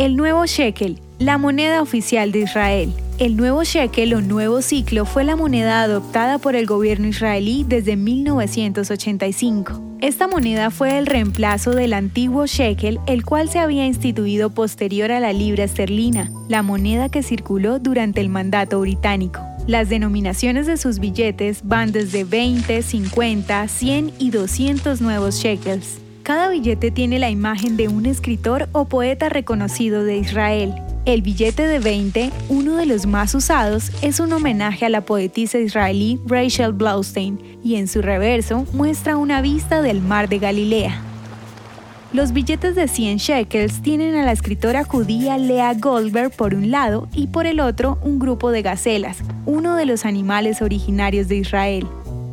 El nuevo shekel, la moneda oficial de Israel. El nuevo shekel o nuevo ciclo fue la moneda adoptada por el gobierno israelí desde 1985. Esta moneda fue el reemplazo del antiguo shekel, el cual se había instituido posterior a la libra esterlina, la moneda que circuló durante el mandato británico. Las denominaciones de sus billetes van desde 20, 50, 100 y 200 nuevos shekels. Cada billete tiene la imagen de un escritor o poeta reconocido de Israel. El billete de 20, uno de los más usados, es un homenaje a la poetisa israelí Rachel Blaustein y en su reverso muestra una vista del mar de Galilea. Los billetes de 100 shekels tienen a la escritora judía Lea Goldberg por un lado y por el otro un grupo de gacelas, uno de los animales originarios de Israel.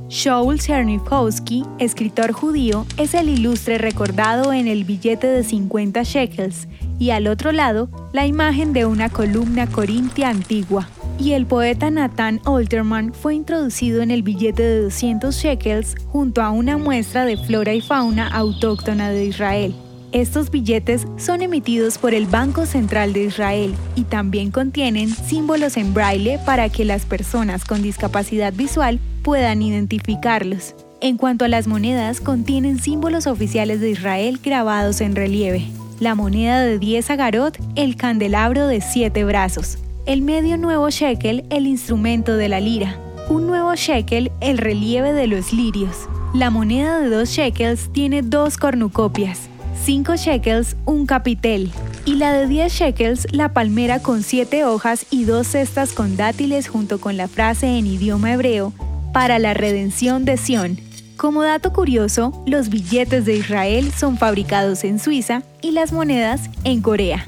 Shaul Chernyakhovsky, escritor judío, es el ilustre recordado en el billete de 50 shekels y al otro lado la imagen de una columna corintia antigua. Y el poeta Nathan Alterman fue introducido en el billete de 200 shekels junto a una muestra de flora y fauna autóctona de Israel. Estos billetes son emitidos por el Banco Central de Israel y también contienen símbolos en braille para que las personas con discapacidad visual puedan identificarlos. En cuanto a las monedas, contienen símbolos oficiales de Israel grabados en relieve. La moneda de 10 agarot, el candelabro de 7 brazos. El medio nuevo shekel, el instrumento de la lira. Un nuevo shekel, el relieve de los lirios. La moneda de 2 shekels tiene dos cornucopias. 5 shekels, un capitel. Y la de 10 shekels, la palmera con 7 hojas y dos cestas con dátiles junto con la frase en idioma hebreo, para la redención de Sión. Como dato curioso, los billetes de Israel son fabricados en Suiza y las monedas en Corea.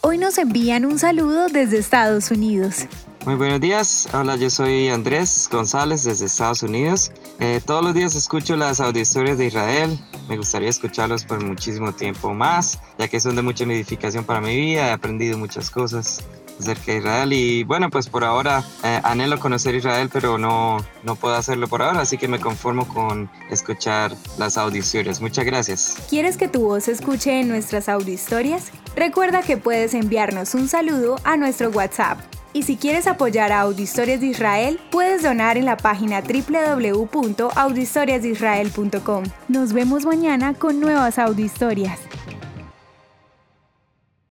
Hoy nos envían un saludo desde Estados Unidos. Muy buenos días, hola, yo soy Andrés González desde Estados Unidos. Eh, todos los días escucho las historias de Israel, me gustaría escucharlos por muchísimo tiempo más, ya que son de mucha edificación para mi vida, he aprendido muchas cosas acerca de Israel y bueno, pues por ahora eh, anhelo conocer Israel, pero no, no puedo hacerlo por ahora, así que me conformo con escuchar las audiciones. Muchas gracias. ¿Quieres que tu voz escuche en nuestras audihistorias? Recuerda que puedes enviarnos un saludo a nuestro WhatsApp. Y si quieres apoyar a Audihistorias de Israel, puedes donar en la página www.audihistoriasdeisrael.com. Nos vemos mañana con nuevas audihistorias.